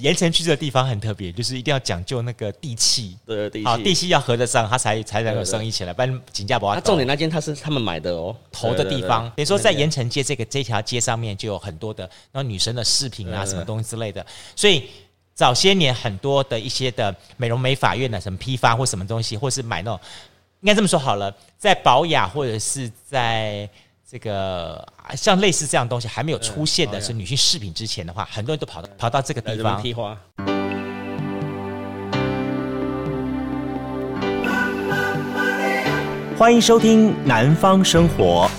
盐城区这个地方很特别，就是一定要讲究那个地气，对，好，地气要合得上，它才才能有生意起来，不然紧价不好。那重点那间它是他们买的哦，投的地方，等于说在盐城街这个这条街上面就有很多的那女生的饰品啊，什么东西之类的，所以。早些年很多的一些的美容美发院的什么批发或什么东西，或是买那种，应该这么说好了，在宝雅或者是在这个像类似这样东西还没有出现的是女性饰品之前的话，很多人都跑到跑到这个地方。欢迎收听《南方生活》。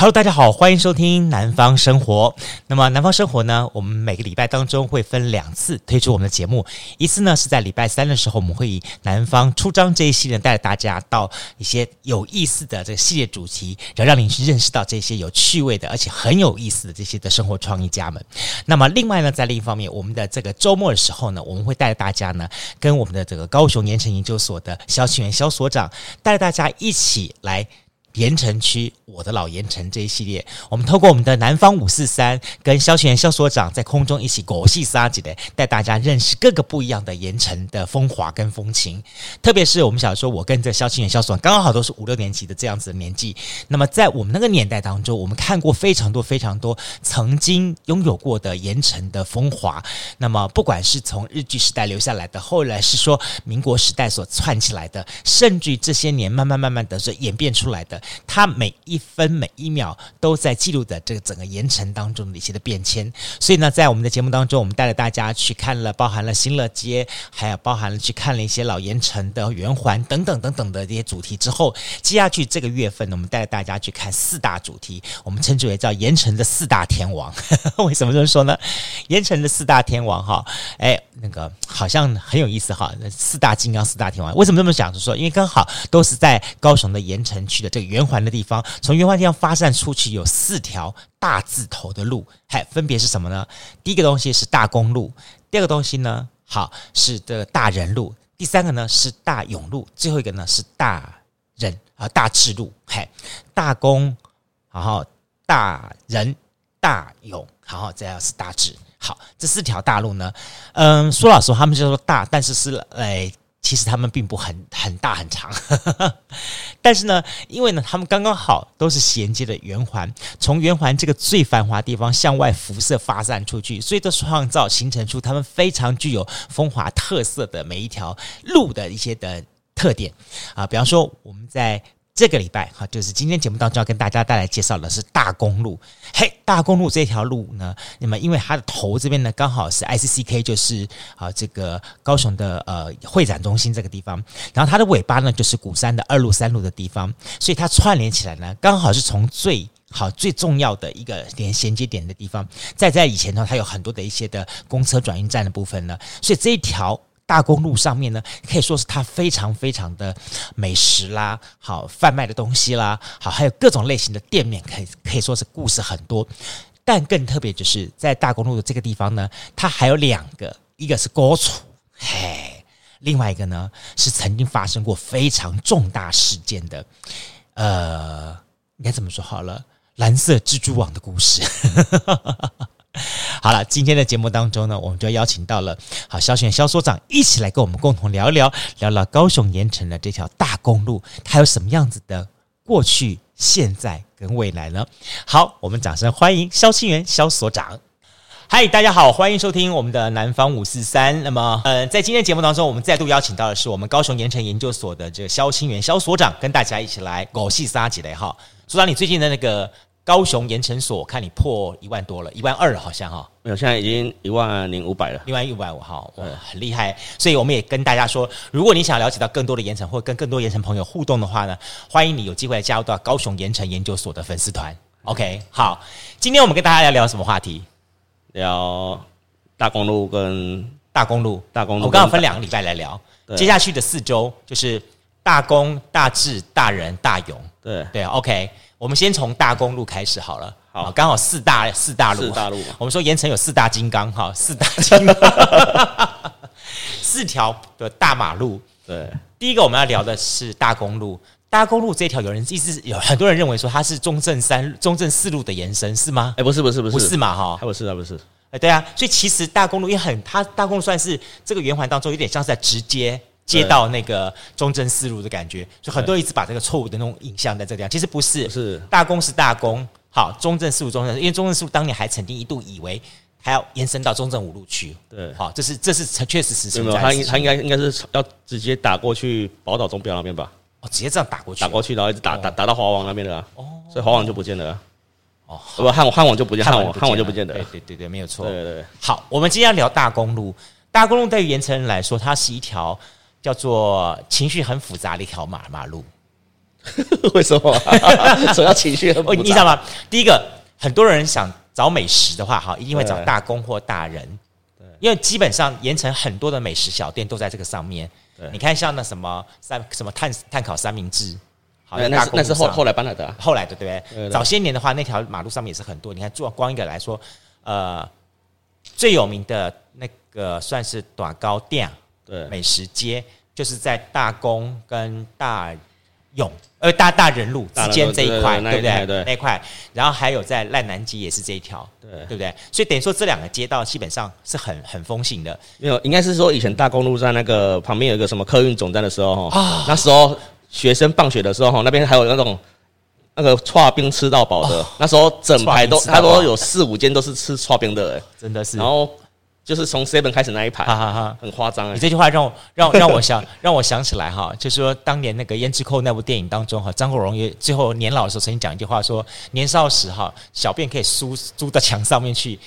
Hello，大家好，欢迎收听南方生活。那么南方生活呢，我们每个礼拜当中会分两次推出我们的节目，一次呢是在礼拜三的时候，我们会以南方出张这一系列带着大家到一些有意思的这个系列主题，然后让你去认识到这些有趣味的而且很有意思的这些的生活创意家们。那么另外呢，在另一方面，我们的这个周末的时候呢，我们会带着大家呢，跟我们的这个高雄盐埕研究所的肖庆元肖所长，带着大家一起来。盐城区，我的老盐城这一系列，我们透过我们的南方五四三跟萧清元萧所长在空中一起狗戏沙几的，带大家认识各个不一样的盐城的风华跟风情。特别是我们想说，我跟这萧清元萧所长刚刚好都是五六年级的这样子的年纪。那么在我们那个年代当中，我们看过非常多非常多曾经拥有过的盐城的风华。那么不管是从日据时代留下来的，后来是说民国时代所串起来的，甚至于这些年慢慢慢慢的是演变出来的。它每一分每一秒都在记录着这个整个盐城当中的一些的变迁，所以呢，在我们的节目当中，我们带着大家去看了包含了新乐街，还有包含了去看了一些老盐城的圆环等等等等的这些主题之后，接下去这个月份呢，我们带着大家去看四大主题，我们称之为叫盐城的四大天王。为什么这么说呢？盐城的四大天王哈，哎，那个好像很有意思哈，四大金刚、四大天王，为什么这么讲？就说，因为刚好都是在高雄的盐城区的这个圆环的地方，从圆环地方发散出去有四条大字头的路，嘿分别是什么呢？第一个东西是大公路，第二个东西呢，好是的大仁路，第三个呢是大勇路，最后一个呢是大仁啊大智路，嘿，大公，然后大仁、大勇，然后再要是大智，好，这四条大路呢，嗯，说老实话，他们就说大，但是是哎。其实他们并不很很大很长，但是呢，因为呢，他们刚刚好都是衔接的圆环，从圆环这个最繁华地方向外辐射发散出去，所以都创造形成出他们非常具有风华特色的每一条路的一些的特点啊，比方说我们在。这个礼拜哈，就是今天节目当中要跟大家带来介绍的是大公路。嘿，大公路这条路呢，那么因为它的头这边呢，刚好是 ICCK，就是啊这个高雄的呃会展中心这个地方，然后它的尾巴呢就是鼓山的二路三路的地方，所以它串联起来呢，刚好是从最好最重要的一个连衔接点的地方。再在以前呢，它有很多的一些的公车转运站的部分呢，所以这一条。大公路上面呢，可以说是它非常非常的美食啦，好贩卖的东西啦，好还有各种类型的店面，可以可以说是故事很多。但更特别就是在大公路的这个地方呢，它还有两个，一个是高处，嘿，另外一个呢是曾经发生过非常重大事件的，呃，应该怎么说好了？蓝色蜘蛛网的故事。好了，今天的节目当中呢，我们就邀请到了好萧清元萧所长一起来跟我们共同聊一聊，聊聊高雄盐城的这条大公路，它有什么样子的过去、现在跟未来呢？好，我们掌声欢迎萧清源萧所长。嗨，大家好，欢迎收听我们的南方五四三。那么，呃，在今天节目当中，我们再度邀请到的是我们高雄盐城研究所的这个萧清源萧所长，跟大家一起来狗戏沙几雷哈。所长，你最近的那个。高雄盐城所，看你破一万多了，一万二好像哈，没有，现在已经一万零五百了，一万一五百五哈，哇，很厉害。所以我们也跟大家说，如果你想了解到更多的盐城，或跟更多盐城朋友互动的话呢，欢迎你有机会加入到高雄盐城研究所的粉丝团。OK，好，今天我们跟大家要聊什么话题？聊大公路跟大公路，大公路，我刚好分两个礼拜来聊，接下去的四周就是大公、大智、大仁、大勇。对对，OK。我们先从大公路开始好了，好，刚好四大四大路，四大路。我们说盐城有四大金刚，哈，四大金刚，四条的大马路。对，第一个我们要聊的是大公路。大公路这条有人一直有很多人认为说它是中正三中正四路的延伸是吗？哎，不是不是不是不是嘛哈，还不是啊不是。哎，对啊，所以其实大公路也很，它大公路算是这个圆环当中有点像是在直接接到那个中正四路的感觉，所以很多人一直把这个错误的那种影像在这个地方，其实不是，是。大公是大公，好，中正四路中正，因为中正四路当年还曾经一度以为还要延伸到中正五路去，对，好，这是这是确实是实没有，他应他应该应该是要直接打过去宝岛钟表那边吧。哦，直接这样打过去，打过去，然后一直打、哦、打打到华王那边的啊，哦，所以华王就不见了，哦，不汉汉王。就不见，汉王汉王就不见了，对对对对，没有错，对对对。好，我们今天要聊大公路，大公路对于盐城人来说，它是一条叫做情绪很复杂的一条马马路。为什么？主要情绪很复杂，你知道吗？第一个，很多人想找美食的话，哈，一定会找大公或大人，对，因为基本上盐城很多的美食小店都在这个上面。你看，像那什么三什么碳碳烤三明治，好，那那是那是后后来搬来的，后来的对不对早些年的话，那条马路上面也是很多。你看，做光一个来说，呃，最有名的那个算是短糕店，对，美食街就是在大公跟大勇。呃，大大人路之间这一块，对不对？对，那一块，然后还有在烂南街也是这一条，对，对不对？所以等于说这两个街道基本上是很很风行的。没有，应该是说以前大公路在那个旁边有一个什么客运总站的时候，哈，那时候学生放学的时候，哈，那边还有那种那个剉冰吃到饱的，那时候整排都差不多有四五间都是吃剉冰的，真的是。然后。就是从 seven 开始那一排，哈哈哈，很夸张。你这句话让我让让我想 让我想起来哈，就是说当年那个《胭脂扣》那部电影当中哈，张国荣也最后年老的时候曾经讲一句话说：年少时哈，小便可以输输到墙上面去。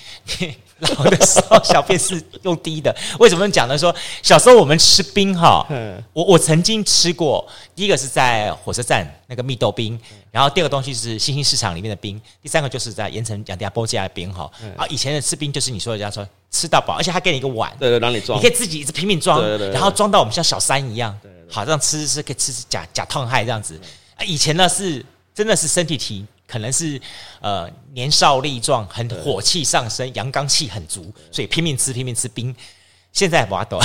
老的时候，小便是用滴的。为什么讲呢？说小时候我们吃冰哈，我我曾经吃过。第一个是在火车站那个蜜豆冰，然后第二个东西是新兴市场里面的冰，第三个就是在盐城杨家波家的冰哈。啊，以前的吃冰就是你说的，人家说吃到饱，而且还给你一个碗，对对，让你装，你可以自己一直拼命装，然后装到我们像小山一样，好这样吃是可以吃假假烫害这样子。啊，以前呢是真的是身体体。可能是呃年少力壮，很火气上升，阳刚气很足，所以拼命吃拼命吃冰。现在不抖，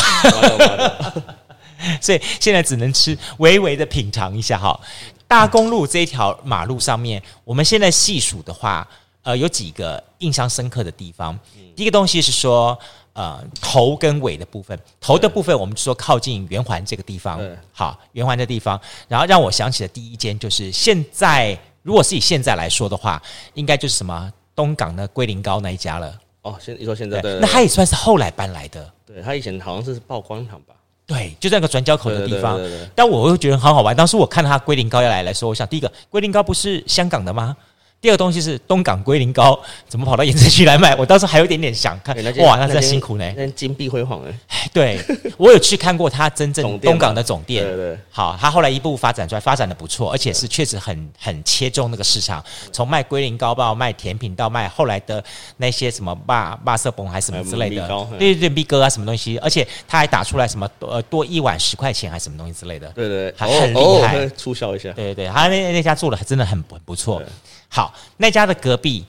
所以现在只能吃微微的品尝一下哈。大公路这一条马路上面，我们现在细数的话，呃，有几个印象深刻的地方。第一个东西是说，呃，头跟尾的部分，头的部分我们就说靠近圆环这个地方，好，圆环的地方。然后让我想起的第一间就是现在。如果是以现在来说的话，应该就是什么东港的龟苓膏那一家了。哦，现你说现在对，那他也算是后来搬来的。对，他以前好像是曝光厂吧？对，就在那个转角口的地方。但我会觉得很好玩。当时我看到他龟苓膏要来来说，我想第一个龟苓膏不是香港的吗？第二个东西是东港龟苓膏，怎么跑到盐城区来卖？我当时还有一点点想看，哇，那真辛苦呢，那金碧辉煌哎。对，我有去看过他真正东港的总店，对对。好，他后来一步步发展出来，发展的不错，而且是确实很很切中那个市场，从卖龟苓膏到卖甜品，到卖后来的那些什么霸霸色崩还是什么之类的，对对对，B 哥啊什么东西，而且他还打出来什么呃多一碗十块钱还是什么东西之类的，对对，还很厉害，促销一下，对对对，他那那家做的还真的很很不错。好，那家的隔壁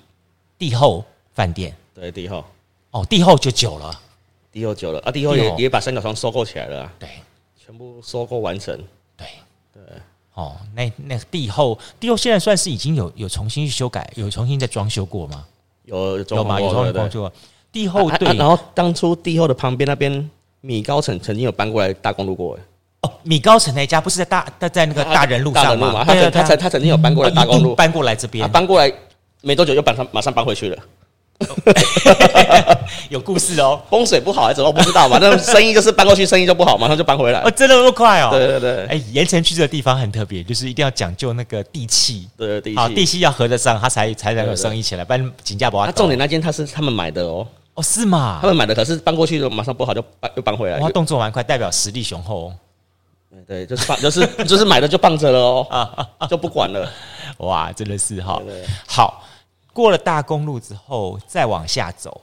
帝后饭店，对帝后，哦，帝后就久了，帝后久了。啊，帝后也也把三角窗收购起来了，啊，对，全部收购完成，对。对，哦，那那帝后帝后现在算是已经有有重新去修改，有重新再装修过吗？有有吗？有装修过。帝后对，然后当初帝后的旁边那边米高层曾经有搬过来大公路过，哦，米高城那家不是在大在在那个大人路上吗？他他他他曾经有搬过来大公路，搬过来这边，搬过来没多久又搬上马上搬回去了。有故事哦，风水不好还是怎么不知道嘛？那生意就是搬过去，生意就不好，马上就搬回来。哦，真的那么快哦？对对对。哎，盐城区这个地方很特别，就是一定要讲究那个地气，对地气，好地气要合得上，他才才能有生意起来，不然紧价不好。他重点那间他是他们买的哦，哦是吗？他们买的，可是搬过去就马上不好，就搬又搬回来。哇，动作蛮快，代表实力雄厚。对，就是放，就是就是买的就放着了哦，就不管了。哇，真的是哈。好，过了大公路之后，再往下走，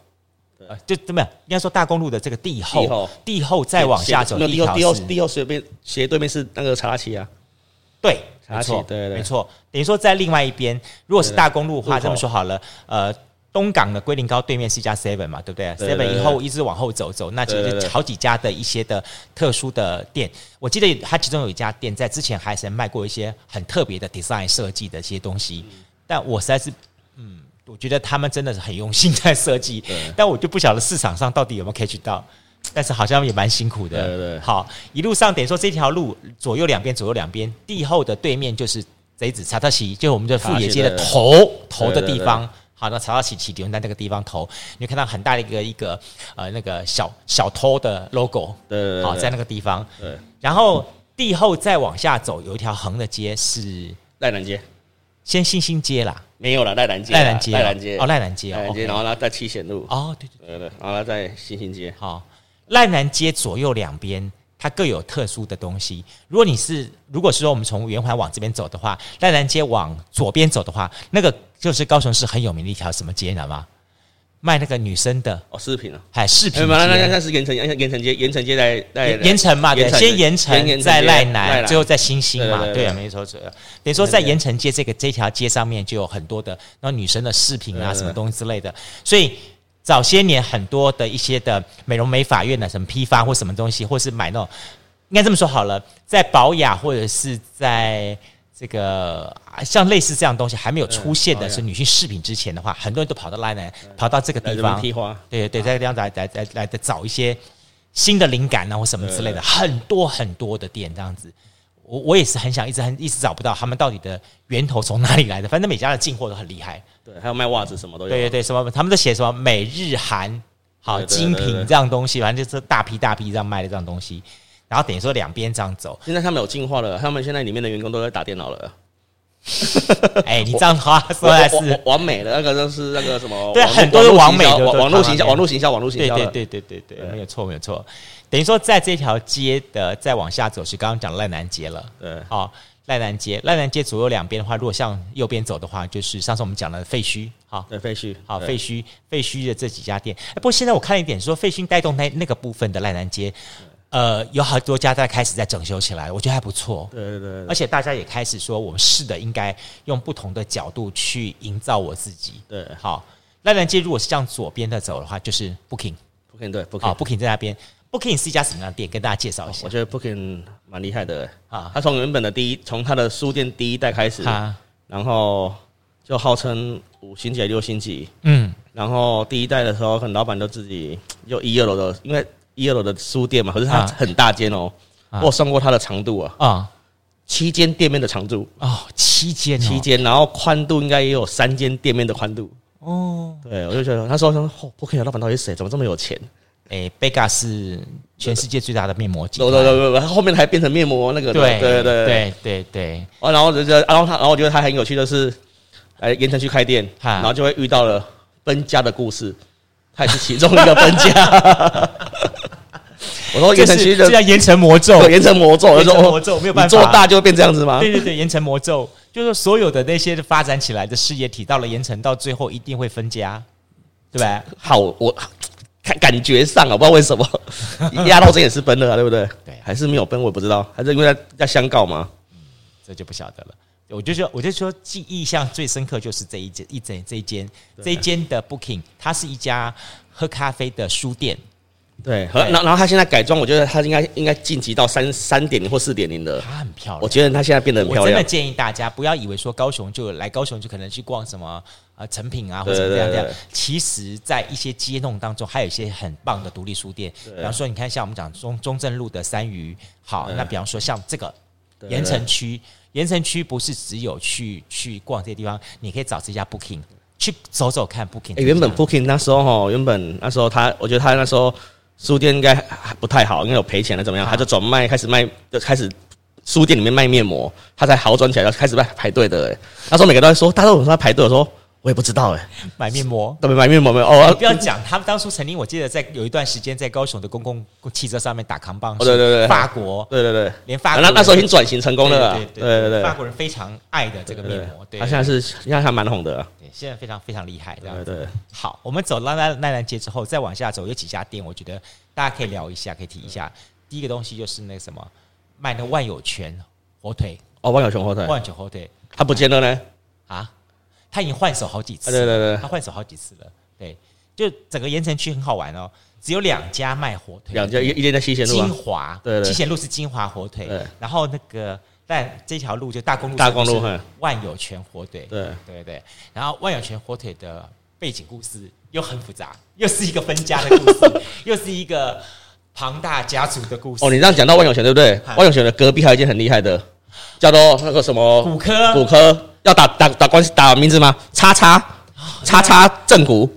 就怎么样？应该说大公路的这个地后，地后再往下走，地后地后地后斜对面斜对面是那个查拉奇啊。对，没错，对对，没错。等于说在另外一边，如果是大公路的话，这么说好了，呃，东港的龟苓膏对面是一家 Seven 嘛，对不对？Seven 以后一直往后走走，那其实好几家的一些的特殊的店。我记得它其中有一家店在之前还曾卖过一些很特别的 design 设计的一些东西，但我实在是，嗯，我觉得他们真的是很用心在设计，但我就不晓得市场上到底有没有 catch 到，但是好像也蛮辛苦的。对对对，好，一路上等于说这条路左右两边左右两边，地后的对面就是贼子查特奇，就是我们的富野街的头头的地方。好，那查到起起点在那个地方投，你会看到很大的一个一个呃那个小小偷的 logo，对，好在那个地方。对，然后地后再往下走，有一条横的街是赖南街，先新兴街啦，没有了赖南街，赖南街，赖南街，哦赖南街，赖南街，然后呢在七贤路，哦对对对。对，然后呢在新兴街，好，赖南街左右两边。它各有特殊的东西。如果你是，如果是说我们从圆环往这边走的话，赖南街往左边走的话，那个就是高雄市很有名的一条什么街，你知道吗？卖那个女生的哦，饰品啊，还饰品。那那那是盐城，盐城街，盐城街在在盐城嘛，对，先盐城，再赖南，最后再新兴嘛，对啊，没错，对。等于说在盐城街这个这条街上面就有很多的那女生的饰品啊，什么东西之类的，所以。早些年很多的一些的美容美发院的什么批发或什么东西，或是买那种，应该这么说好了，在保养或者是在这个像类似这样东西还没有出现的是女性饰品之前的话，很多人都跑到来呢，跑到这个地方，对对，在这样来来来来的找一些新的灵感啊或什么之类的，很多很多的店这样子。我我也是很想一直很一直找不到他们到底的源头从哪里来的，反正每家的进货都很厉害。对，还有卖袜子什么都有。对对对，什么他们都写什么美日韩好精品这样东西，反正就是大批大批这样卖的这样东西。然后等于说两边这样走。现在他们有进化了，他们现在里面的员工都在打电脑了。哎，你这样话说来是完美的，那个就是那个什么？对，很多是完美的网络行销，网络行销，网络行销。对对对对对对，没有错没有错。等于说，在这条街的再往下走是刚刚讲的赖南街了。对，好，赖南街，赖南街左右两边的话，如果向右边走的话，就是上次我们讲的废墟。好，对，废墟。好，废墟，废墟的这几家店。哎，不过现在我看了一点，说废墟带动那那个部分的赖南街，呃，有好多家在开始在整修起来，我觉得还不错。对对对。而且大家也开始说，我们试的应该用不同的角度去营造我自己。对，好，赖南街如果是向左边的走的话，就是 Booking，Booking 对，Booking，好，Booking 在那边。Booking 是一家什么样的店？跟大家介绍一下。我觉得 Booking 蛮厉害的啊！他从原本的第一，从他的书店第一代开始，然后就号称五星级、六星级。嗯，然后第一代的时候，可能老板都自己就一二楼的，因为一二楼的书店嘛，可是它很大间哦。我算过它的长度啊，啊，七间店面的长度哦，七间，七间，然后宽度应该也有三间店面的宽度哦。对，我就觉得他说说 Booking 老板到底是谁？怎么这么有钱？诶，贝嘎是全世界最大的面膜机。对对对对，后面还变成面膜那个。对对对对对对。哦，然后就然后他，然后我觉得他很有趣的是，来盐城去开店，然后就会遇到了分家的故事，他也是其中一个分家。我说盐城区的，这叫盐城魔咒，盐城魔咒，盐城魔咒没有办法，做大就会变这样子吗？对对对，盐城魔咒就是所有的那些发展起来的事业体，到了盐城，到最后一定会分家，对吧？好，我。感感觉上啊，我不知道为什么压 到这也是分了啊，对不对？对，还是没有分，我也不知道，还是因为要相告吗？嗯，这就不晓得了。我就说，我就说，记忆象最深刻就是这一间，一整这一间，这一间的 Booking，它是一家喝咖啡的书店。对，然后然后他现在改装，我觉得他应该应该晋级到三三点零或四点零的。它很漂亮，我觉得他现在变得很漂亮。我真的建议大家不要以为说高雄就来高雄就可能去逛什么呃成品啊或者怎么样这样。其实，在一些街弄当中，还有一些很棒的独立书店。比方说，你看像我们讲中中正路的三余，好，那比方说像这个盐城区，盐城区不是只有去去逛这些地方，你可以找这家 Booking 去走走看 Booking。原本 Booking 那时候哈，原本那时候他，我觉得他那时候。书店应该还不太好，因为有赔钱了，怎么样？他就转卖，开始卖，就开始书店里面卖面膜，他才好转起来，要开始卖排队的。欸，那时候每个都在说，大家都说他排队，我说我也不知道，哎，买面膜，对，买面膜没有？哦，不要讲，他们当初曾经，我记得在有一段时间在高雄的公共汽车上面打扛棒，对对对，法国，对对对，连法国那那时候已经转型成功了，对对对对，法国人非常爱的这个面膜，对，他现在是现在还蛮红的。对现在非常非常厉害，这样子。对，好，我们走到奈奈兰街之后，再往下走，有几家店，我觉得大家可以聊一下，可以提一下。第一个东西就是那个什么，卖那万有全火腿。哦，万有全火腿，万有全火腿，它不见了呢？啊？他已经换手好几次，对对对，他换手好几次了。对，就整个盐城区很好玩哦，只有两家卖火腿，两家一一间在西贤路，金华，对对，西贤路是金华火腿，然后那个但这条路就大公路，大公路万有全火腿，对。对对，然后万有全火腿的背景故事又很复杂，又是一个分家的故事，又是一个庞大家族的故事。哦，你这样讲到万有全对不对？万有全的隔壁还有一间很厉害的，叫做那个什么骨科，骨科要打打打关系打名字吗？叉叉。叉叉正骨，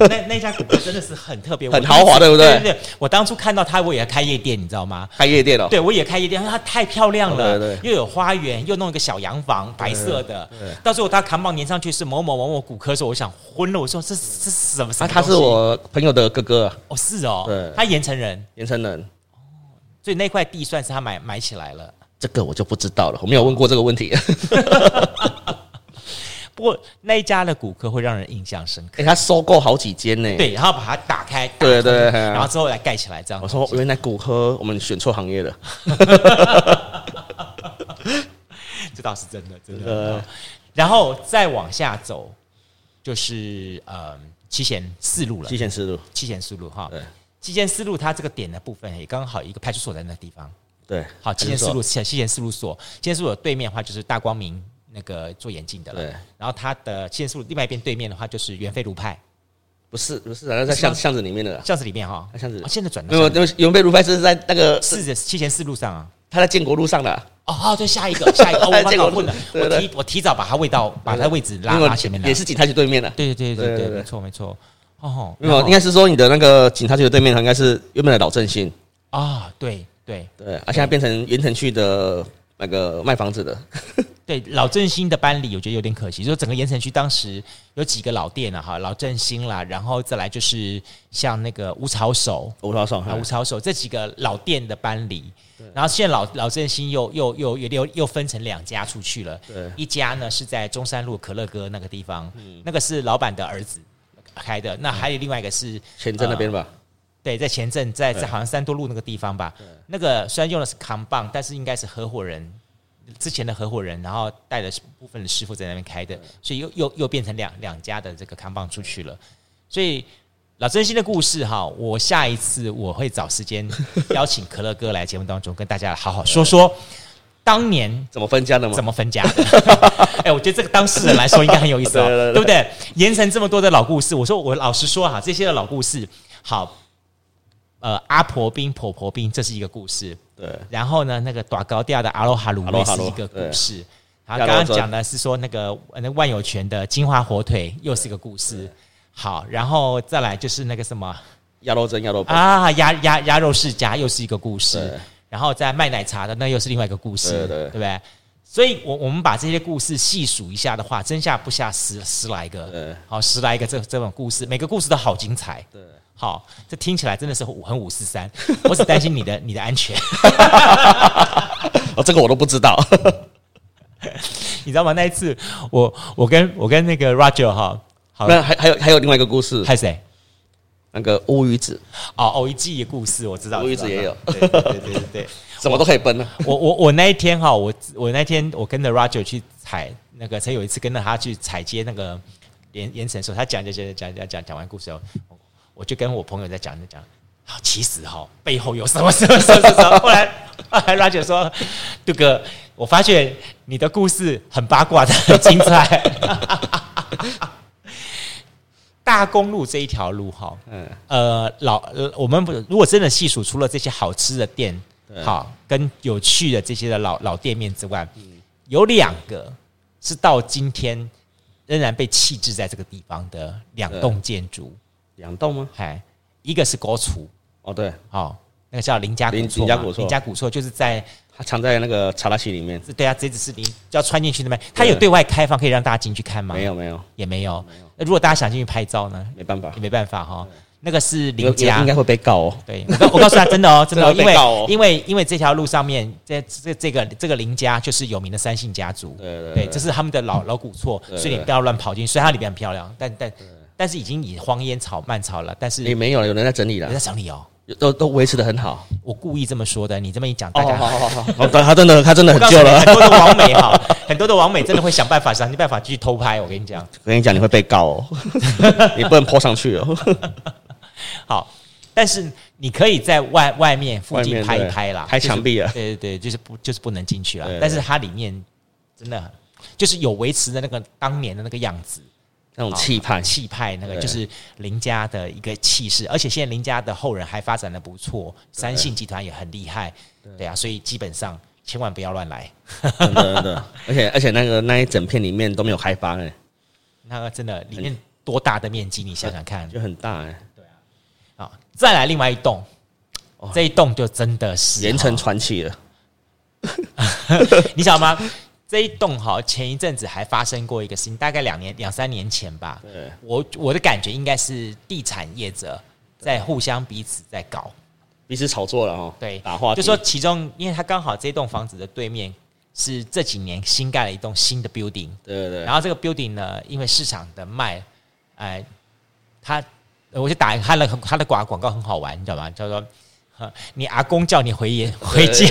那那家骨科真的是很特别，很豪华，对不对？对对，我当初看到他，我也开夜店，你知道吗？开夜店哦，对，我也开夜店，它太漂亮了，对对，又有花园，又弄一个小洋房，白色的。到时候他扛棒粘上去是某某某某骨科的时候，我想昏了。我说这这是什么？他是我朋友的哥哥。哦，是哦，对，他盐城人，盐城人。哦，所以那块地算是他买买起来了。这个我就不知道了，我没有问过这个问题。不过那一家的骨科会让人印象深刻，哎，他收购好几间呢。对，然后把它打开，对对，然后之后来盖起来，这样。我说原来骨科我们选错行业了，这倒是真的，真的。然后再往下走，就是呃七贤四路了。七贤四路，七贤四路哈。对，七贤四路它这个点的部分也刚好一个派出所在那地方。对，好，七贤四路，七贤四路所，七贤四路对面的话就是大光明。那个做眼镜的了，对。然后它的七贤四路另外一边对面的话就是元飞卢派，不是不是，然后在巷巷子里面的巷子里面哈，巷子。现在转没有，因为元飞卢派是在那个四的七贤四路上啊，他在建国路上的。哦哦，对，下一个下一个，我把搞混了，我提我提早把他位到把他位置拉拉前面来，也是警察局对面的。对对对对对，没错没错。哦，没有，应该是说你的那个警察局的对面，应该是原本的老正兴啊，对对对，啊，现在变成盐城区的那个卖房子的。对老振兴的搬离，我觉得有点可惜。就是整个盐城区当时有几个老店啊，哈，老振兴啦，然后再来就是像那个吴草手、吴草手、吴草手这几个老店的搬离。然后现在老老振兴又又又又又分成两家出去了。对，一家呢是在中山路可乐哥那个地方，那个是老板的儿子开的。那还有另外一个是前镇那边吧？对，在前镇，在在好像三多路那个地方吧。那个虽然用的是扛棒，但是应该是合伙人。之前的合伙人，然后带了部分的师傅在那边开的，所以又又又变成两两家的这个扛棒出去了。所以老真心的故事哈，我下一次我会找时间 邀请可乐哥来节目当中跟大家好好说说当年怎么分家的吗？怎么分家的？哎，我觉得这个当事人来说应该很有意思哦，对不对？盐埕这么多的老故事，我说我老实说哈，这些的老故事好。呃，阿婆冰、婆婆冰，这是一个故事。对。然后呢，那个打高调的阿罗哈鲁是一个故事。然后刚刚讲的是说那个那万有泉的金华火腿又是一个故事。好，然后再来就是那个什么鸭肉蒸、鸭肉啊，鸭鸭鸭肉世家又是一个故事。然后再卖奶茶的那又是另外一个故事，对不对？所以，我我们把这些故事细数一下的话，真下不下十十来个。好，十来个这这种故事，每个故事都好精彩。对。好，这听起来真的是五很五四三，我只担心你的 你的安全。哦，这个我都不知道，你知道吗？那一次我我跟我跟那个 Roger 哈，好，那还还有还有另外一个故事，还有谁？那个乌鱼子哦，偶一记的故事我知道，乌鱼子也有，对对对对对，什么都可以奔呢。我我我那一天哈，我我那天我跟着 Roger 去采那个，曾有一次跟着他去采接那个盐盐埕的时候，他讲讲讲讲讲讲讲完故事后。我就跟我朋友在讲在讲，其实哈背后有什么什么什么什么。后来 后来拉姐说，杜哥，我发现你的故事很八卦的，很精彩。大公路这一条路哈，嗯呃老呃我们不如果真的细数，除了这些好吃的店，好跟有趣的这些的老老店面之外，有两个是到今天仍然被弃置在这个地方的两栋建筑。两栋吗？哎，一个是国厨哦，对，哦，那个叫林家古厝，林家古厝就是在它藏在那个茶拉西里面。对啊，这只是你要穿进去那边，它有对外开放可以让大家进去看吗？没有，没有，也没有。那如果大家想进去拍照呢？没办法，也没办法哈。那个是林家，应该会被告哦。对，我告诉他，真的哦，真的，因为因为因为这条路上面，这这这个这个林家就是有名的三姓家族，对对，这是他们的老老古厝，所以你不要乱跑进去。虽然它里面很漂亮，但但。但是已经以荒烟草漫草了，但是也没有了，有人在整理了，有人在整理哦。都都维持的很好。我故意这么说的，你这么一讲，大家好好好好，他真的他真的很旧了。很多的网美哈，很多的网 美真的会想办法想尽办法继续偷拍。我跟你讲，我跟你讲，你会被告哦，你不能 po 上去哦。好，但是你可以在外外面附近拍一拍啦，拍墙壁啊。对对对，就是不就是不能进去了。但是它里面真的就是有维持的那个当年的那个样子。那种气派，气派，那个就是林家的一个气势，而且现在林家的后人还发展的不错，三信集团也很厉害，对。啊，所以基本上千万不要乱来，真的真的，而且而且那个那一整片里面都没有开发哎，那个真的里面多大的面积，你想想看，就很大哎，对啊，好，再来另外一栋，这一栋就真的是盐城传奇了，你晓得吗？这一栋哈，前一阵子还发生过一个事情，大概两年两三年前吧。对，我我的感觉应该是地产业者在互相彼此在搞，彼此炒作了哈。对，打话就说其中，因为他刚好这栋房子的对面是这几年新盖了一栋新的 building。对对对。然后这个 building 呢，因为市场的卖，哎，他我就打他的他的广广告很好玩，你知道吗？叫做你阿公叫你回爷回家，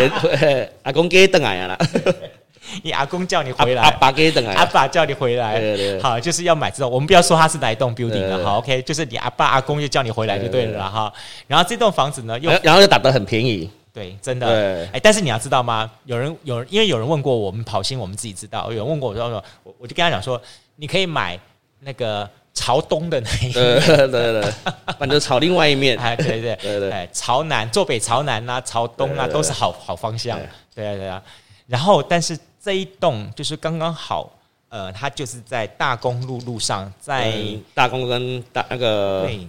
阿公给等来了。你阿公叫你回来，阿爸给等来，阿爸叫你回来，对对对，好，就是要买这种。我们不要说它是哪一栋 building 了，好，OK，就是你阿爸阿公就叫你回来就对了哈。然后这栋房子呢，又然后又打得很便宜，对，真的，哎，但是你要知道吗？有人有人，因为有人问过我们跑新，我们自己知道。有人问过我说，我我就跟他讲说，你可以买那个朝东的那一面，对对对，反正朝另外一面，哎，对对。对对，哎，朝南坐北朝南啊，朝东啊，都是好好方向，对啊对啊。然后，但是。这一栋就是刚刚好，呃，它就是在大公路路上，在大公跟大那个对，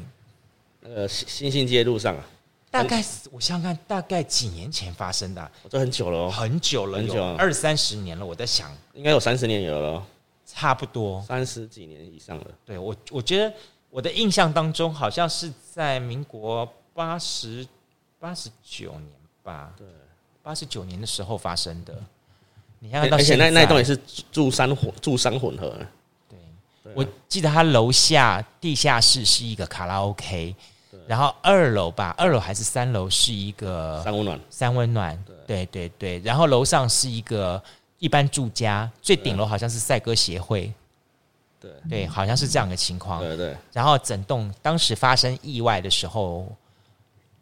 呃，新兴街路上啊。大概我想想看，大概几年前发生的，这很久了哦，很久了，很久，二三十年了。我在想，应该有三十年有了，差不多三十几年以上了。对我，我觉得我的印象当中，好像是在民国八十八十九年吧，对，八十九年的时候发生的。你看到，而且那那栋也是住三混住三混合。对，我记得他楼下地下室是一个卡拉 OK，然后二楼吧，二楼还是三楼是一个三温暖，三温暖。对对对，然后楼上是一个一般住家，最顶楼好像是赛鸽协会。对对，好像是这样的情况。对对。然后整栋当时发生意外的时候，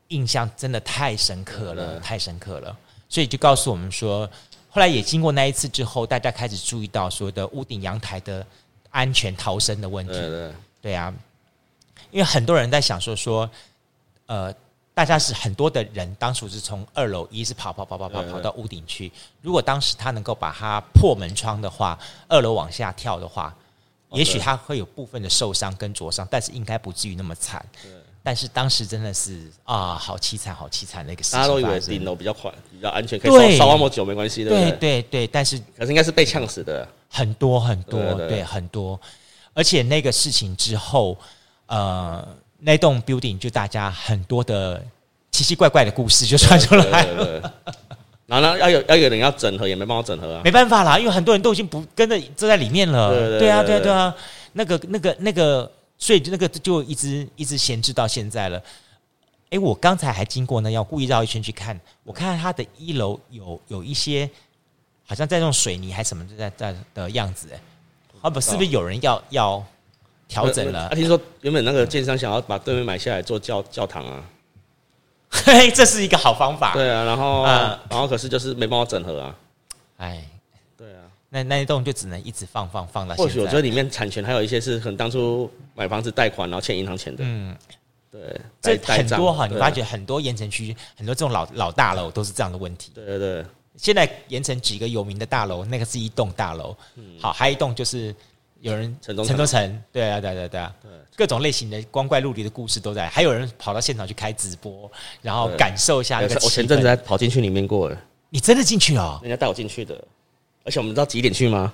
印象真的太深刻了，太深刻了，所以就告诉我们说。后来也经过那一次之后，大家开始注意到所谓的屋顶阳台的安全逃生的问题。对对对啊，因为很多人在想说说，呃，大家是很多的人当初是从二楼一直跑跑跑跑跑跑到屋顶去。如果当时他能够把它破门窗的话，二楼往下跳的话，也许他会有部分的受伤跟灼伤，但是应该不至于那么惨。但是当时真的是啊，好凄惨，好凄惨的一个事情。大家都以为顶楼比较快，比较安全，可以烧烧那么久没关系，对不对？对对对，但是可是应该是被呛死的，很多很多，对，很多。而且那个事情之后，呃，那栋 building 就大家很多的奇奇怪怪的故事就传出来了。然后呢，要有要有人要整合，也没办法整合啊，没办法啦，因为很多人都已经不跟着坐在里面了。对啊，对啊，对啊，那个那个那个。所以那个就一直一直闲置到现在了。哎，我刚才还经过呢，要故意绕一圈去看。我看它的一楼有有一些，好像在用水泥还是什么在在的样子。哎，啊不，是不是有人要要调整了？他听说原本那个建商想要把对面买下来做教教堂啊。嘿，这是一个好方法。对啊，然后然后可是就是没办法整合啊。哎。那那一栋就只能一直放放放到现在。或许我觉得里面产权还有一些是很当初买房子贷款然后欠银行钱的。嗯，对，这很多哈，你发觉很多盐城区很多这种老老大楼都是这样的问题。对对对。现在盐城几个有名的大楼，那个是一栋大楼。好，还有一栋就是有人城中城，对啊对对对啊，各种类型的光怪陆离的故事都在。还有人跑到现场去开直播，然后感受一下那个。我前阵子还跑进去里面过了。你真的进去哦？人家带我进去的。而且我们知道几点去吗？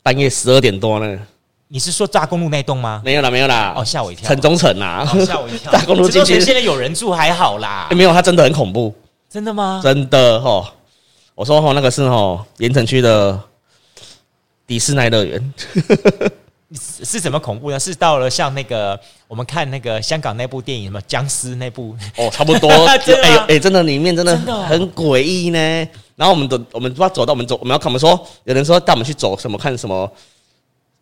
半夜十二点多呢。你是说大公路那栋吗？没有啦，没有啦。哦，吓我一跳。城中城啊，吓我一跳。大公路进去，现在有人住还好啦。没有，它真的很恐怖。真的吗？真的哦。我说哦，那个是哦盐城区的迪士尼乐园。是是怎么恐怖呢？是到了像那个我们看那个香港那部电影什么僵尸那部哦，差不多。哎哎、欸，真的里面真的很诡异呢。然后我们的我们不知道走到我们走，我们要看我们说，有人说带我们去走什么看什么。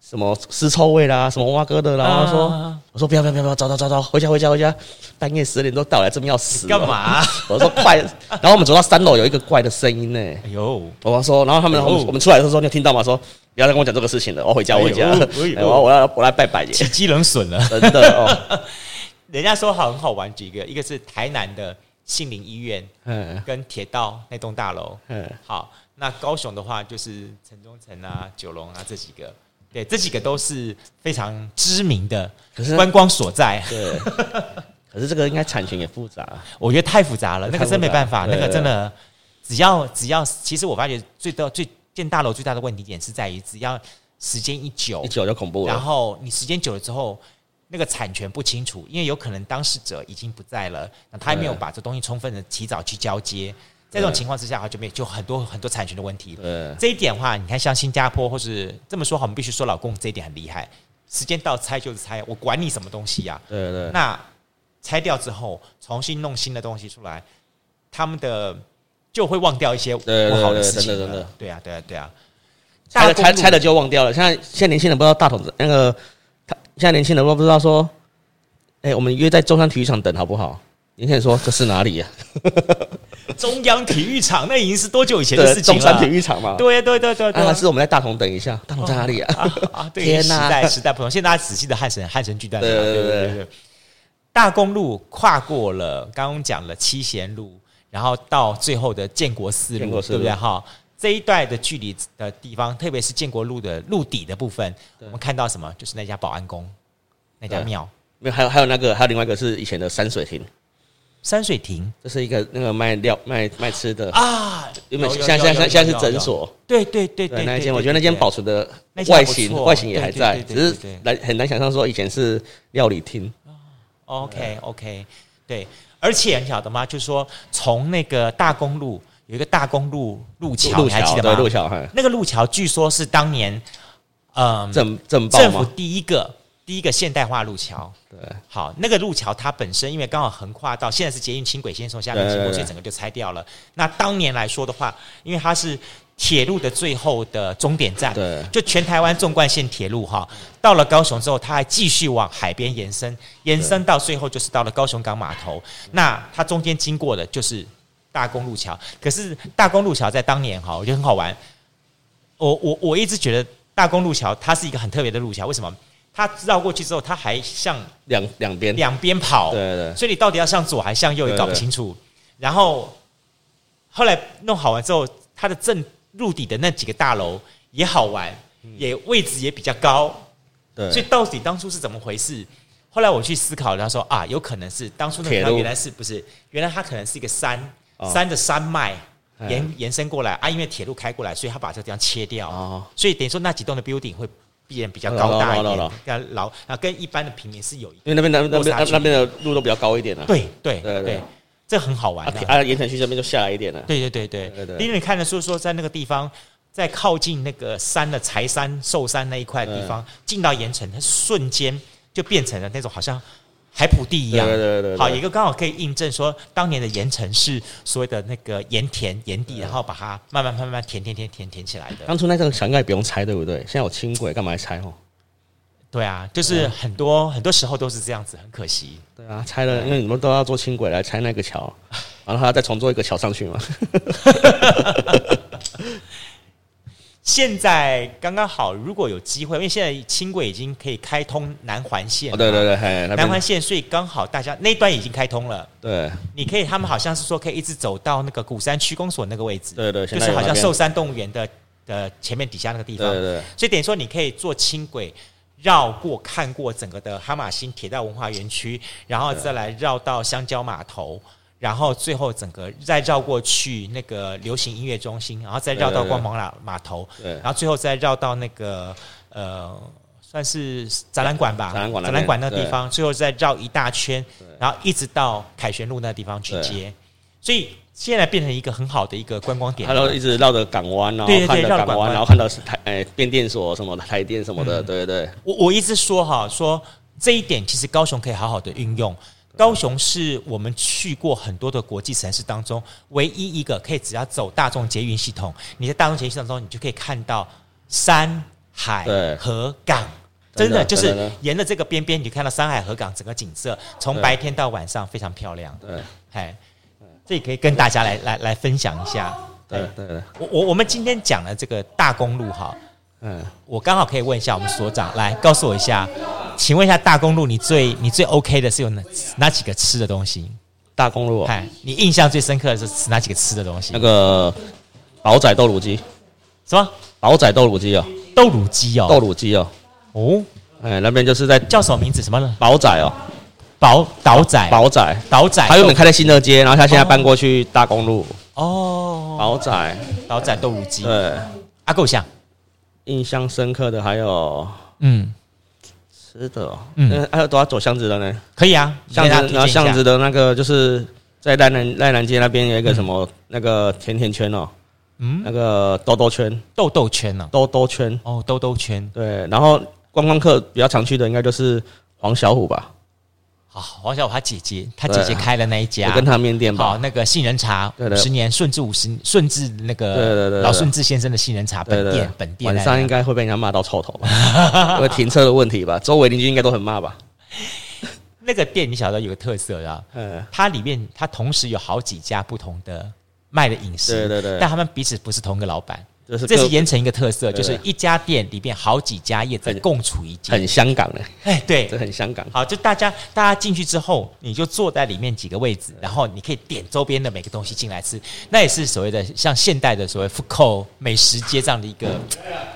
什么尸臭味啦，什么蛙哥的啦，然后说，啊、我说不要不要不要，走走走走，回家回家回家，半夜十点多到来，这边要死干嘛？我说快，然后我们走到三楼，有一个怪的声音呢。哎呦，我说，然后他们我们出来的时候说，你有听到吗？说不要再跟我讲这个事情了，我要回家，我回家，我我要我来拜拜去，起鸡冷笋了，真的哦。人家说好很好玩几个，一个是台南的杏林医院，嗯，跟铁道那栋大楼，嗯，好，那高雄的话就是城中城啊、九龙啊这几个。对，这几个都是非常知名的观光所在。对，可是这个应该产权也复杂，我觉得太复杂了，那个真没办法，那个真的只要只要，其实我发觉最多最建大楼最大的问题点是在于，只要时间一久，一久就恐怖了。然后你时间久了之后，那个产权不清楚，因为有可能当事者已经不在了，那他也没有把这东西充分的提早去交接。在这种情况之下，哈，就没就很多很多产权的问题。对，这一点的话，你看像新加坡，或是这么说好，我们必须说老公这一点很厉害。时间到拆就是拆，我管你什么东西呀？对对。那拆掉之后，重新弄新的东西出来，他们的就会忘掉一些不好的事情。真的真的。对啊对啊对啊。拆了拆拆了就忘掉了。现在现在年轻人不知道大筒子那个，他现在年轻人都不知道说，哎，我们约在中山体育场等好不好？年轻人说这是哪里呀？中央体育场，那已经是多久以前的事情了？中山体育场嘛。对对对对对。还是我们在大同等一下？大同在哪里啊？啊，对，时代时代不同。现在大家仔细的汉神汉神巨蛋。对对对对。大公路跨过了，刚刚讲了七贤路，然后到最后的建国四路，对不对？哈，这一段的距离的地方，特别是建国路的路底的部分，我们看到什么？就是那家保安宫，那家庙。没有，还有还有那个，还有另外一个是以前的山水亭。山水亭，这是一个那个卖料卖卖吃的。啊，因为现在现在现在是诊所，对对对对，那间我觉得那间保存的外形外形也还在，只是难很难想象说以前是料理厅。OK OK，对，而且你晓得吗？就是说从那个大公路有一个大公路路桥，你还记得吗？路桥，那个路桥据说是当年嗯政政政府第一个。第一个现代化路桥，对，好，那个路桥它本身因为刚好横跨到现在是捷运轻轨先从下面经过，所以整个就拆掉了。那当年来说的话，因为它是铁路的最后的终点站，对，就全台湾纵贯线铁路哈，到了高雄之后，它还继续往海边延伸，延伸到最后就是到了高雄港码头。那它中间经过的就是大公路桥，可是大公路桥在当年哈，我觉得很好玩。我我我一直觉得大公路桥它是一个很特别的路桥，为什么？它绕过去之后，它还向两两边两边跑，对对，对，所以你到底要向左还向右也搞不清楚。然后后来弄好完之后，它的正入底的那几个大楼也好玩，嗯、也位置也比较高，对。所以到底当初是怎么回事？后来我去思考，他说啊，有可能是当初那条原来是不是？原来它可能是一个山，哦、山的山脉延延伸过来啊，因为铁路开过来，所以他把这个地方切掉，哦、所以等于说那几栋的 building 会。必然比较高大一点，比较老，然后跟一般的平民是有，因为那边那那边那边的路都比较高一点的。对对对对，这很好玩的。啊，盐城区这边就下来一点了。对对对对对。因为你看的是说，在那个地方，在靠近那个山的柴山、寿山那一块地方，进到盐城，它瞬间就变成了那种好像。海埔地一样，对对对。好，一个刚好可以印证说，当年的盐城是所谓的那个盐田、盐地，然后把它慢慢、慢慢填、填、填、填、填起来的。当初那个桥应该也不用拆，对不对？现在有轻轨，干嘛拆？哦，对啊，就是很多很多时候都是这样子，很可惜。对啊，拆了，因为你们都要做轻轨来拆那个桥，然后还要再重做一个桥上去嘛。现在刚刚好，如果有机会，因为现在轻轨已经可以开通南环线，对对对，南环线，所以刚好大家那段已经开通了。对，你可以，他们好像是说可以一直走到那个鼓山区公所那个位置，对对，就是好像寿山动物园的的前面底下那个地方，对对。所以等于说你可以坐轻轨绕过看过整个的哈玛星铁道文化园区，然后再来绕到香蕉码头。然后最后整个再绕过去那个流行音乐中心，然后再绕到光芒码码头，然后最后再绕到那个呃，算是展览馆吧，展览馆展览馆那个地方，最后再绕一大圈，然后一直到凯旋路那个地方去接。所以现在变成一个很好的一个观光点，它都一直绕着港湾，然后看着港湾，然后看到是台诶变电所什么的台电什么的，对对对。我我一直说哈，说这一点其实高雄可以好好的运用。高雄是我们去过很多的国际城市当中唯一一个可以只要走大众捷运系统，你在大众捷运系统中，你就可以看到山海河港，真的就是沿着这个边边，你就看到山海河港整个景色，从白天到晚上非常漂亮。对，哎。这也可以跟大家来来来分享一下。对对对，我我我们今天讲的这个大公路哈，嗯，我刚好可以问一下我们所长，来告诉我一下，请问一下大公路你最你最 OK 的是有哪哪几个吃的东西？大公路，哎，你印象最深刻的是吃哪几个吃的东西？那个宝仔豆乳鸡，什么？宝仔豆乳鸡哦，豆乳鸡哦，豆乳鸡哦，哦，哎，那边就是在叫什么名字？什么呢？宝仔哦。宝岛仔，宝仔，岛仔，他原本开在新乐街，然后他现在搬过去大公路。哦，宝仔，岛仔豆乳鸡。对，阿够像，印象深刻的还有，嗯，吃的，嗯，还有都要走巷子的呢。可以啊，巷子，然后巷子的那个就是在赖南赖南街那边有一个什么那个甜甜圈哦，嗯，那个兜兜圈，豆豆圈呢，兜兜圈，哦，兜兜圈。对，然后观光客比较常去的应该就是黄小虎吧。啊，黄小虎他姐姐，他姐姐开的那一家，跟他面店吧。好，那个杏仁茶，五十年顺治五十顺治那个老顺治先生的杏仁茶本店本店。晚上应该会被人家骂到臭头吧？因为停车的问题吧？周围邻居应该都很骂吧？那个店你晓得有个特色啊，嗯，它里面它同时有好几家不同的卖的饮食，对对对，但他们彼此不是同一个老板。这是盐城一个特色，就是一家店里边好几家业在共处一间，很香港的。哎，对，这很香港。好，就大家大家进去之后，你就坐在里面几个位置，然后你可以点周边的每个东西进来吃，那也是所谓的像现代的所谓 food 美食街这样的一个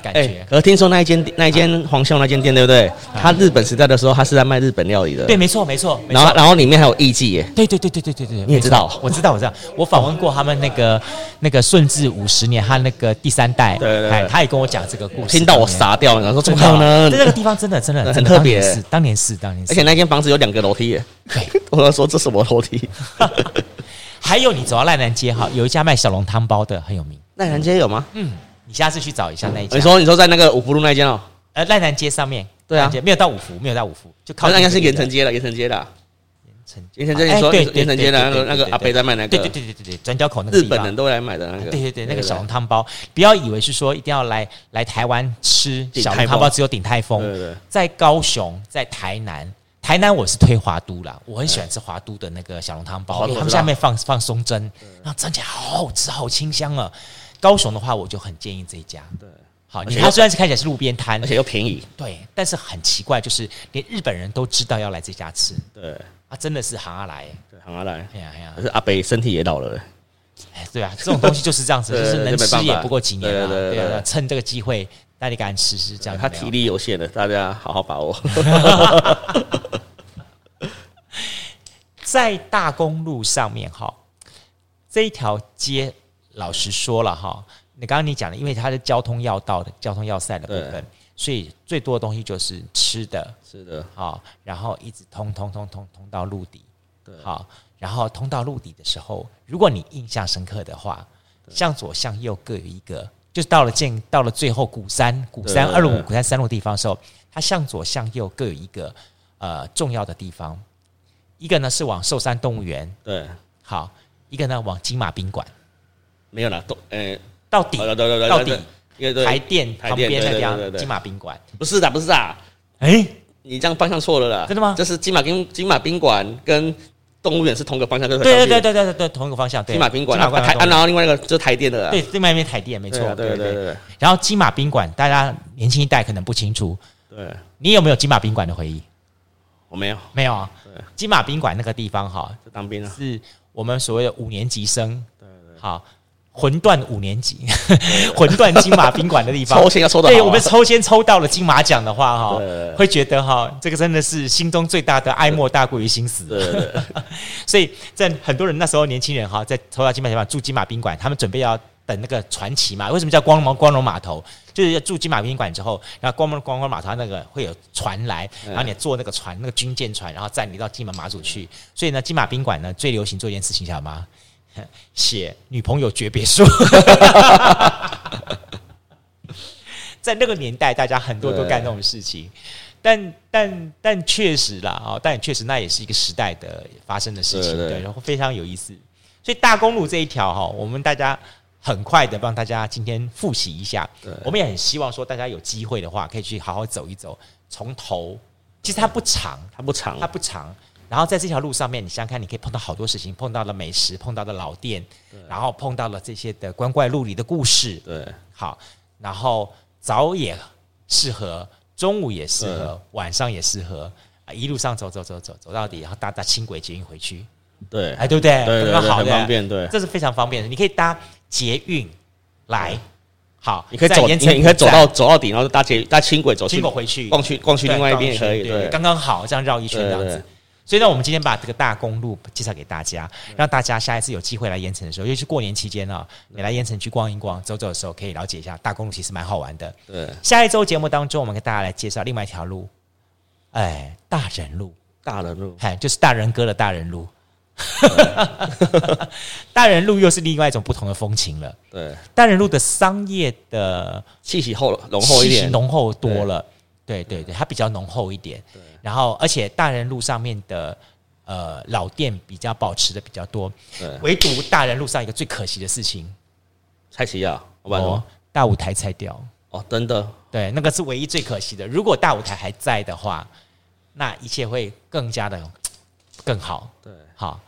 感觉。可是听说那一间那一间黄秀那间店对不对？他日本时代的时候，他是在卖日本料理的。对，没错，没错。然后然后里面还有艺妓耶。对对对对对对对，你也知道，我知道我知道，我访问过他们那个那个顺治五十年，他那个第三代。对对。他也跟我讲这个故事，听到我傻掉了。然后说：“怎么可能？这个地方真的真的很特别，是当年是当年是，而且那间房子有两个楼梯耶。”对，我要说这什么楼梯？还有你走到赖南街哈，有一家卖小笼汤包的很有名。赖南街有吗？嗯，你下次去找一下那一家。你说你说在那个五福路那间哦？呃，赖南街上面。对啊，没有到五福，没有到五福，就靠。那应该是盐城街了，盐城街的。盐埕街，你说盐埕街的那个那个阿伯在卖那个，对对对对对对，转角口那个日本人都来买的那个，对对对，那个小笼汤包，不要以为是说一定要来来台湾吃小笼汤包，只有鼎泰丰。在高雄，在台南，台南我是推华都啦，我很喜欢吃华都的那个小笼汤包，他们下面放放松针，然后蒸起来好好吃，好清香啊。高雄的话，我就很建议这一家。对，好，它虽然是看起来是路边摊，而且又便宜，对，但是很奇怪，就是连日本人都知道要来这家吃。对。啊，真的是行阿来，对，行阿来，哎呀哎呀，可是阿北身体也老了，哎，对啊，这种东西就是这样子，就是能吃也不过几年了，对啊，趁这个机会，大家赶紧吃是这样。他体力有限的，大家好好把握。在大公路上面哈，这一条街，老实说了哈，你刚刚你讲的，因为它是交通要道的交通要塞的部分。所以最多的东西就是吃的，是的，好，然后一直通通通通通到陆底，对，好，然后通到陆底的时候，如果你印象深刻的话，向左向右各有一个，就是到了建到了最后古山古山二路古山三路地方的时候，它向左向右各有一个呃重要的地方，一个呢是往寿山动物园，对，好，一个呢往金马宾馆，没有了，都呃到底到底。台电旁边那家金马宾馆，不是的，不是的，哎，你这样方向错了啦，真的吗？这是金马宾金马宾馆跟动物园是同个方向，对对对对对对对，同一个方向。金马宾馆，然后另外一个就是台电的，对，另外一边台电没错，对对对。然后金马宾馆，大家年轻一代可能不清楚，对，你有没有金马宾馆的回忆？我没有，没有啊。金马宾馆那个地方哈，是当兵啊，是我们所谓的五年级生，对对，好。魂断五年级，魂断金马宾馆的地方，抽签要抽到，对，我们抽签抽到了金马奖的话，哈，会觉得哈，这个真的是心中最大的哀莫大过于心死。对，所以在很多人那时候年轻人哈，在抽到金马奖住金马宾馆，他们准备要等那个传奇嘛？为什么叫光荣光荣码头？就是要住金马宾馆之后，然后光荣光荣码头那个会有船来，然后你坐那个船，那个军舰船，然后载你到金门马祖去。所以呢，金马宾馆呢最流行做一件事情，晓得吗？写女朋友诀别书。在那个年代，大家很多都干这种事情，但但但确实啦啊，但确实那也是一个时代的发生的事情，对，对，然后非常有意思。所以大公路这一条哈，我们大家很快的帮大家今天复习一下。我们也很希望说，大家有机会的话，可以去好好走一走，从头。其实它不长，它不长，它不长。然后在这条路上面，你想想看，你可以碰到好多事情，碰到了美食，碰到了老店，然后碰到了这些的光怪陆离的故事。对，好，然后。早也适合，中午也适合，晚上也适合啊！一路上走走走走走到底，然后搭搭轻轨捷运回去，对，哎，对不对？对，很好，很方便，对，这是非常方便的。你可以搭捷运来，好，你可以走，你可以走到走到底，然后搭捷搭轻轨走轻轨回去，逛去逛去另外一边也可以，对，刚刚好，这样绕一圈这样子。所以呢，我们今天把这个大公路介绍给大家，让大家下一次有机会来盐城的时候，尤其是过年期间呢，你来盐城去逛一逛、走走的时候，可以了解一下大公路，其实蛮好玩的。对，下一周节目当中，我们跟大家来介绍另外一条路，哎，大人路，大人路，哎，就是大人哥的大人路。大人路又是另外一种不同的风情了。对，大人路的商业的气息厚浓厚一点，浓厚多了。对对对，它比较浓厚一点。对。然后，而且大人路上面的呃老店比较保持的比较多。对。唯独大人路上一个最可惜的事情，拆齐啊！哦，大舞台拆掉。哦，真的。对，那个是唯一最可惜的。如果大舞台还在的话，那一切会更加的 更好。对，好。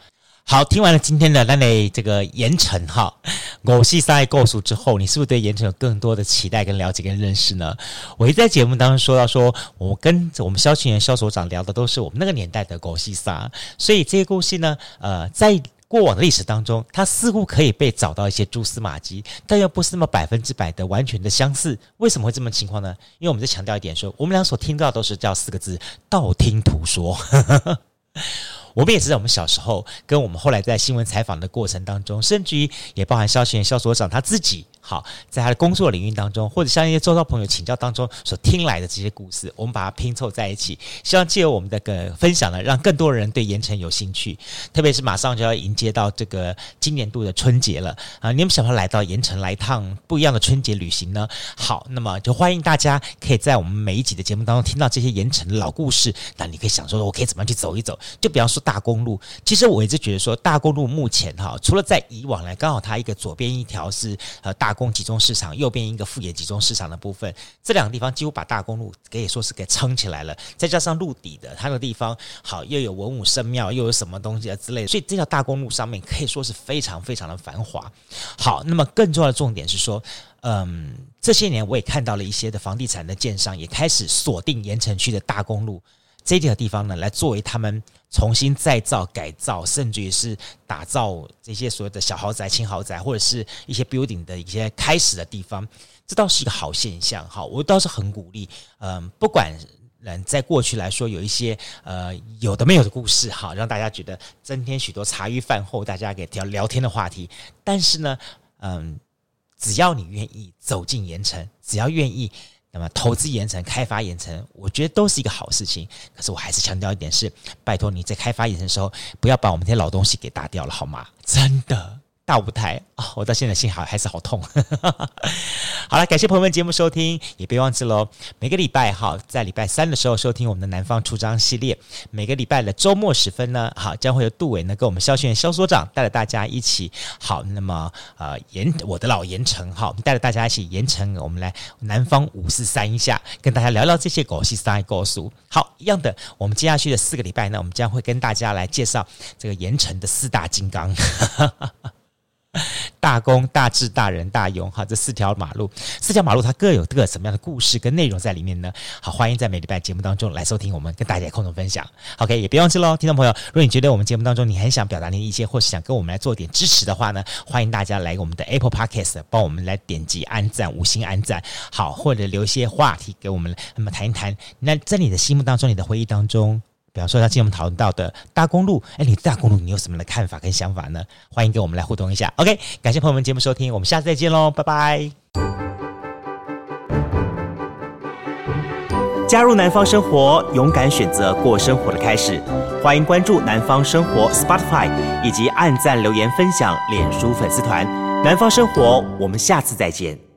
好，听完了今天的那类这个盐城哈，我细沙构述之后，你是不是对盐城有更多的期待跟了解跟认识呢？我一直在节目当中说到说，我跟我们萧清元萧所长聊的都是我们那个年代的狗西沙，所以这些故事呢，呃，在过往的历史当中，它似乎可以被找到一些蛛丝马迹，但又不是那么百分之百的完全的相似。为什么会这么情况呢？因为我们在强调一点说，我们俩所听到都是叫四个字：道听途说。我们也知道，我们小时候跟我们后来在新闻采访的过程当中，甚至于也包含萧清元萧所长他自己。好，在他的工作领域当中，或者向一些周遭朋友请教当中所听来的这些故事，我们把它拼凑在一起，希望借由我们的个分享呢，让更多人对盐城有兴趣。特别是马上就要迎接到这个今年度的春节了啊！你们想不想来到盐城来一趟不一样的春节旅行呢？好，那么就欢迎大家可以在我们每一集的节目当中听到这些盐城的老故事。那你可以想说，我可以怎么样去走一走？就比方说大公路，其实我一直觉得说大公路目前哈，除了在以往来，刚好它一个左边一条是呃大。公集中市场右边一个富野集中市场的部分，这两个地方几乎把大公路可以说是给撑起来了。再加上陆底的它的地方，好又有文武圣庙，又有什么东西啊之类的，所以这条大公路上面可以说是非常非常的繁华。好，那么更重要的重点是说，嗯，这些年我也看到了一些的房地产的建商也开始锁定盐城区的大公路。这几个地方呢，来作为他们重新再造、改造，甚至于是打造这些所谓的小豪宅、轻豪宅，或者是一些 building 的一些开始的地方，这倒是一个好现象。哈，我倒是很鼓励。嗯，不管人在过去来说有一些呃有的没有的故事，哈，让大家觉得增添许多茶余饭后大家给聊聊天的话题。但是呢，嗯，只要你愿意走进盐城，只要愿意。那么投资盐埕、开发盐埕，我觉得都是一个好事情。可是我还是强调一点是，拜托你在开发盐埕的时候，不要把我们这些老东西给打掉了，好吗？真的。大舞台啊、哦！我到现在心还还是好痛。好了，感谢朋友们节目收听，也别忘记喽。每个礼拜哈，在礼拜三的时候收听我们的南方出张系列。每个礼拜的周末时分呢，好，将会有杜伟呢跟我们萧清元萧所长带着大家一起好。那么呃，盐我的老盐城哈，带着大家一起盐城，我们来南方五四三一下，跟大家聊聊这些狗屁三故事。好，一样的，我们接下去的四个礼拜呢，我们将会跟大家来介绍这个盐城的四大金刚。大公、大智、大仁、大勇，哈，这四条马路，四条马路它各有各什么样的故事跟内容在里面呢？好，欢迎在每礼拜节目当中来收听我们跟大家共同分享。OK，也别忘记喽，听众朋友，如果你觉得我们节目当中你很想表达你的意见，或是想跟我们来做点支持的话呢，欢迎大家来我们的 Apple Podcast 帮我们来点击按赞、五星按赞，好，或者留一些话题给我们，那么谈一谈。那在你的心目当中，你的回忆当中。比方说，像今天我们讨论到的大公路，哎，你大公路你有什么的看法跟想法呢？欢迎跟我们来互动一下。OK，感谢朋友们节目收听，我们下次再见喽，拜拜。加入南方生活，勇敢选择过生活的开始。欢迎关注南方生活 Spotify，以及按赞留言分享脸书粉丝团。南方生活，我们下次再见。